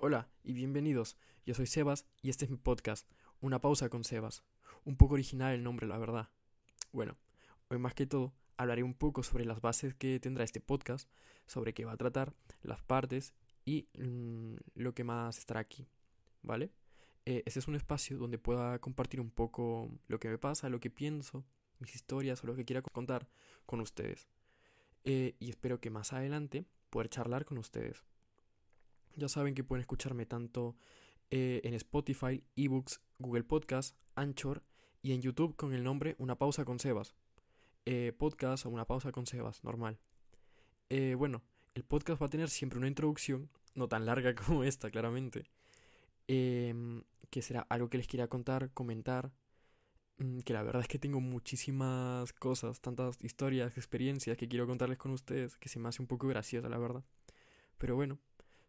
Hola y bienvenidos. Yo soy Sebas y este es mi podcast, Una pausa con Sebas. Un poco original el nombre, la verdad. Bueno, hoy más que todo hablaré un poco sobre las bases que tendrá este podcast, sobre qué va a tratar, las partes y mm, lo que más estará aquí. ¿Vale? Eh, este es un espacio donde pueda compartir un poco lo que me pasa, lo que pienso, mis historias o lo que quiera contar con ustedes. Eh, y espero que más adelante poder charlar con ustedes. Ya saben que pueden escucharme tanto eh, en Spotify, eBooks, Google Podcast, Anchor y en YouTube con el nombre Una pausa con Sebas. Eh, podcast o una pausa con Sebas, normal. Eh, bueno, el podcast va a tener siempre una introducción, no tan larga como esta, claramente, em, que será algo que les quiera contar, comentar, mm, que la verdad es que tengo muchísimas cosas, tantas historias, experiencias que quiero contarles con ustedes, que se me hace un poco graciosa, la verdad. Pero bueno,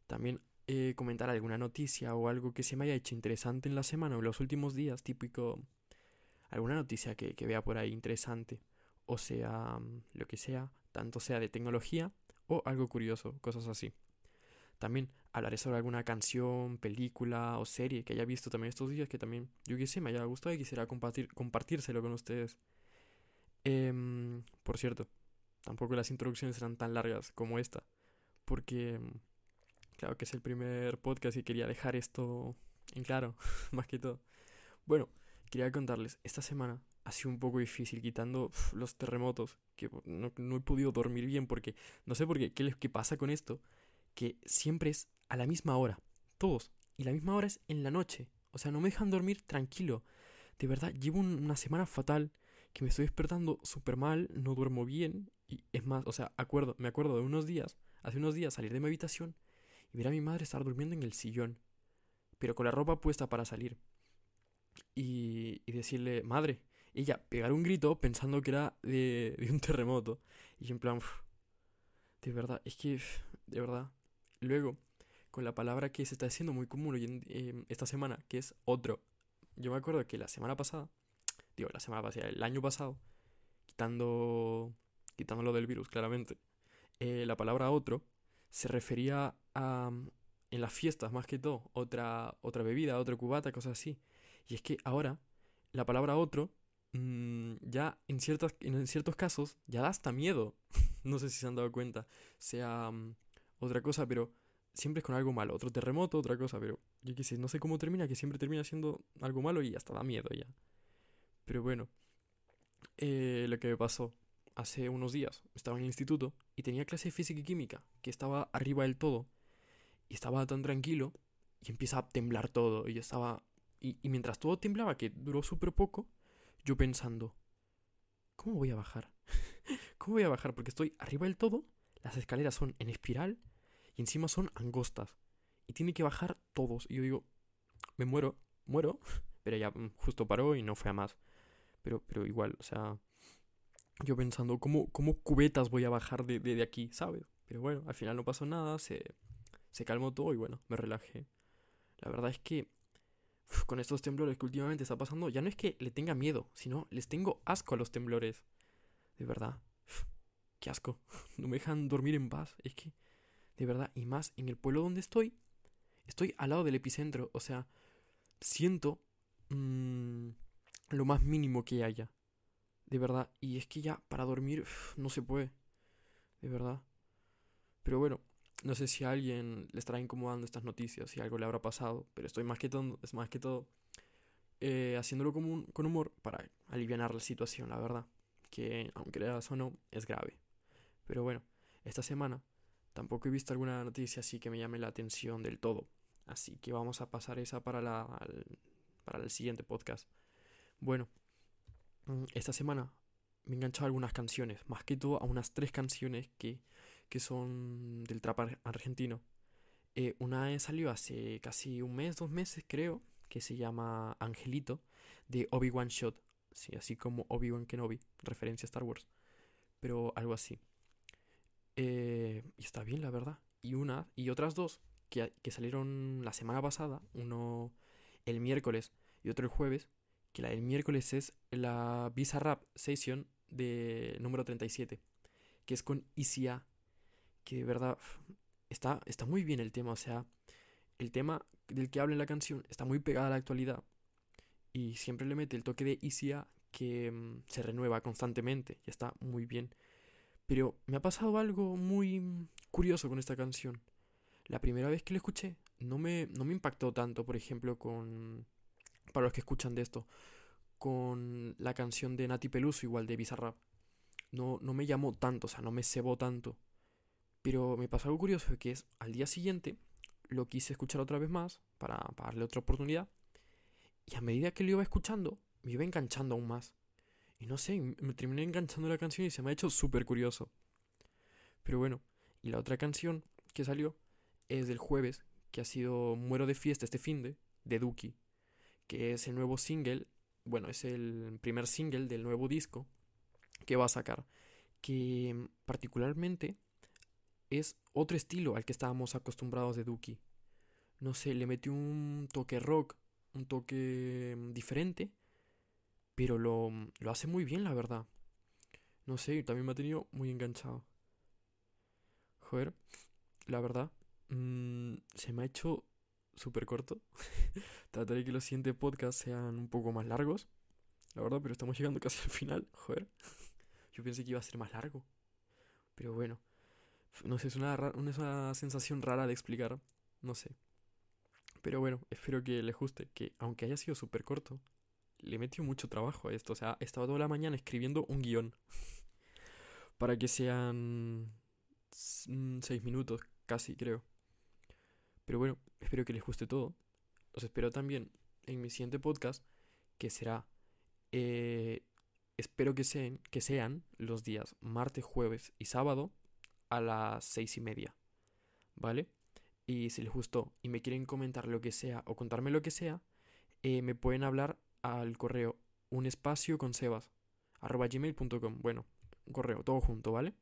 también eh, comentar alguna noticia o algo que se me haya hecho interesante en la semana o en los últimos días, típico alguna noticia que, vea por ahí interesante, o sea, lo que sea, tanto sea de tecnología o algo curioso, cosas así. También hablaré sobre alguna canción, película o serie que haya visto también estos días que también, yo que sé, me haya gustado y quisiera compartir, compartírselo con ustedes. Em, por cierto, tampoco las introducciones serán tan largas como esta, porque Claro que es el primer podcast y quería dejar esto en claro, más que todo. Bueno, quería contarles, esta semana ha sido un poco difícil quitando los terremotos, que no, he podido dormir bien porque no sé por qué, qué, qué pasa con esto, que siempre es a la misma hora, todos, y la misma hora es en la noche, o sea, no me dejan dormir tranquilo. De verdad, llevo una semana fatal, que me estoy despertando súper mal, no duermo bien, y es más, o sea, acuerdo, me acuerdo de unos días, hace unos días salir de mi habitación y ver a mi madre estar durmiendo en el sillón, pero con la ropa puesta para salir. Y, y decirle, madre, ella pegar un grito pensando que era de, un terremoto. Y en plan, de verdad, es que, de verdad. Luego, con la palabra que se está haciendo muy común hoy em, esta semana, que es otro. Yo me acuerdo que la semana pasada, digo, la semana pasada, el año pasado, quitando, quitando lo del virus, claramente, eh, la palabra otro se refería a, en las fiestas más que todo, otra, otra bebida, otra cubata, cosas así. Y es que ahora la palabra otro mm, ya en, ciertos, en ciertos casos ya da hasta miedo. no sé si se han dado cuenta. Sea mm, otra cosa, pero siempre es con algo malo. Otro terremoto, otra cosa, pero yo qué sé, no sé cómo termina, que siempre termina siendo algo malo y hasta da miedo ya. Pero bueno, eh, lo que me pasó hace unos días, estaba en el instituto y tenía clase de física y química, que estaba arriba del todo. Y estaba tan tranquilo y empieza a temblar todo. Y yo estaba... Y, mientras todo temblaba, que duró súper poco, yo pensando, ¿cómo voy a bajar? ¿Cómo voy a bajar? Porque estoy arriba del todo, las escaleras son en espiral y encima son angostas. Y tiene que bajar todos. Y yo digo, me muero, muero. Pero ya mm, justo paró y no fue a más. Pero, pero igual, o sea, yo pensando, ¿cómo, cómo cubetas voy a bajar de, de, aquí, ¿sabes? Pero bueno, al final no pasó nada, se, se calmó todo y bueno, me relajé. La verdad es que con estos temblores que últimamente está pasando, ya no es que le tenga miedo, sino les tengo asco a los temblores. De verdad. qué asco. No me dejan dormir en paz. Es que, de verdad, y más en el pueblo donde estoy, estoy al lado del epicentro. O sea, siento mmm, lo más mínimo que haya. De verdad. Y es que ya para dormir no se puede. De verdad. Pero bueno, no sé si a alguien le estará incomodando estas noticias, si algo le habrá pasado. Pero estoy más que todo, es más que todo eh, haciéndolo con, con humor para aliviar la situación, la verdad. Que aunque creas o no, es grave. Pero bueno, esta semana tampoco he visto alguna noticia así que me llame la atención del todo. Así que vamos a pasar esa para, la, para el siguiente podcast. Bueno, esta semana me he enganchado a algunas canciones, más que todo a unas tres canciones que, que son del trap argentino. Eh, una salió hace casi un mes, dos meses creo, que se llama Angelito, de Obi-Wan Shot, sí, así como Obi-Wan Kenobi, referencia a Star Wars, pero algo así. Eh, y está bien, la verdad. Y una, y otras dos, que, que salieron la semana pasada, uno el miércoles y otro el jueves, que la del miércoles es la Visa Rap Session de número 37, que es con ICA, que de verdad está, está muy bien el tema, o sea, el tema del que habla en la canción está muy pegado a la actualidad y siempre le mete el toque de Isia que mm, se renueva constantemente y está muy bien. Pero me ha pasado algo muy mm, curioso con esta canción. La primera vez que la escuché no me, no me impactó tanto, por ejemplo, con... Para los que escuchan de esto, con la canción de Nati Peluso, igual de Bizarrap. No, no me llamó tanto, o sea, no me cebó tanto. Pero me pasó algo curioso, que es al día siguiente lo quise escuchar otra vez más para, darle otra oportunidad. Y a medida que lo iba escuchando, me iba enganchando aún más. Y no sé, me terminé enganchando la canción y se me ha hecho súper curioso. Pero bueno, y la otra canción que salió es del jueves, que ha sido Muero de fiesta este finde, de Duki, que es el nuevo single, bueno, es el primer single del nuevo disco que va a sacar, que particularmente es otro estilo al que estábamos acostumbrados de Duki. No sé, le metió un toque rock, un toque mm, diferente, pero lo, lo hace muy bien, la verdad. No sé, también me ha tenido muy enganchado. Joder, la verdad, mmm, se me ha hecho súper corto. Trataré que los siguientes podcasts sean un poco más largos. La verdad, pero estamos llegando casi al final. Joder. Yo pensé que iba a ser más largo. Pero bueno. No sé, es una, una sensación rara de explicar. No sé. Pero bueno, espero que les guste. Que aunque haya sido súper corto, le metió mucho trabajo a esto. O sea, he estado toda la mañana escribiendo un guion. para que sean seis minutos, casi creo. Pero bueno, espero que les guste todo. Los espero también en mi siguiente podcast, que será... Eh, espero que sean, que sean los días martes, jueves y sábado a las seis y media. ¿Vale? Y si les gustó y me quieren comentar lo que sea o contarme lo que sea, eh, me pueden hablar al correo un espacio con sebas arroba gmail.com. Bueno, un correo, todo junto, ¿vale?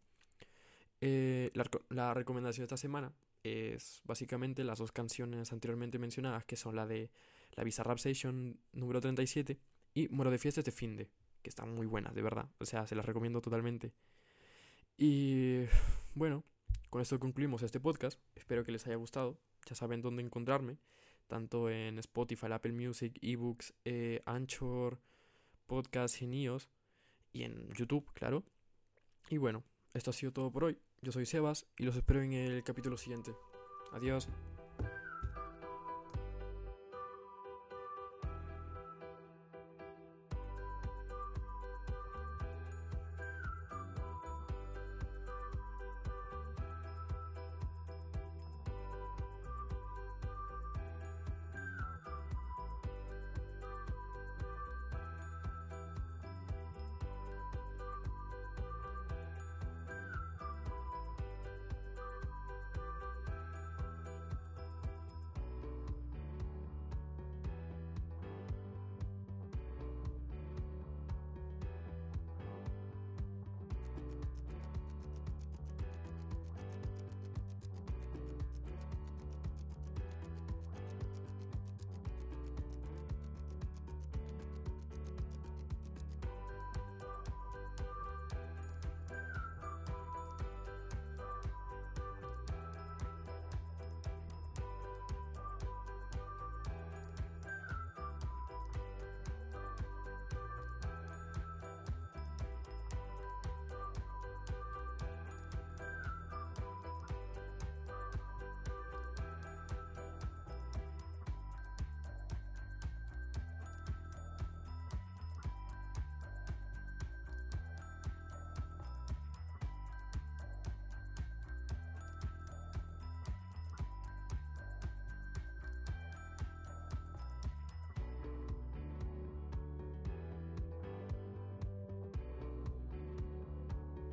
Eh, la, la, recomendación de esta semana es básicamente las dos canciones anteriormente mencionadas, que son la de la Bizarrap Session número 37 y Moro de Fiestas de Finde, que están muy buenas, de verdad. O sea, se las recomiendo totalmente. Y bueno, con esto concluimos este podcast. Espero que les haya gustado. Ya saben dónde encontrarme, tanto en Spotify, Apple Music, eBooks, eh, Anchor, Podcast en iOS y en YouTube, claro. Y bueno, esto ha sido todo por hoy. Yo soy Sebas y los espero en el capítulo siguiente. Adiós.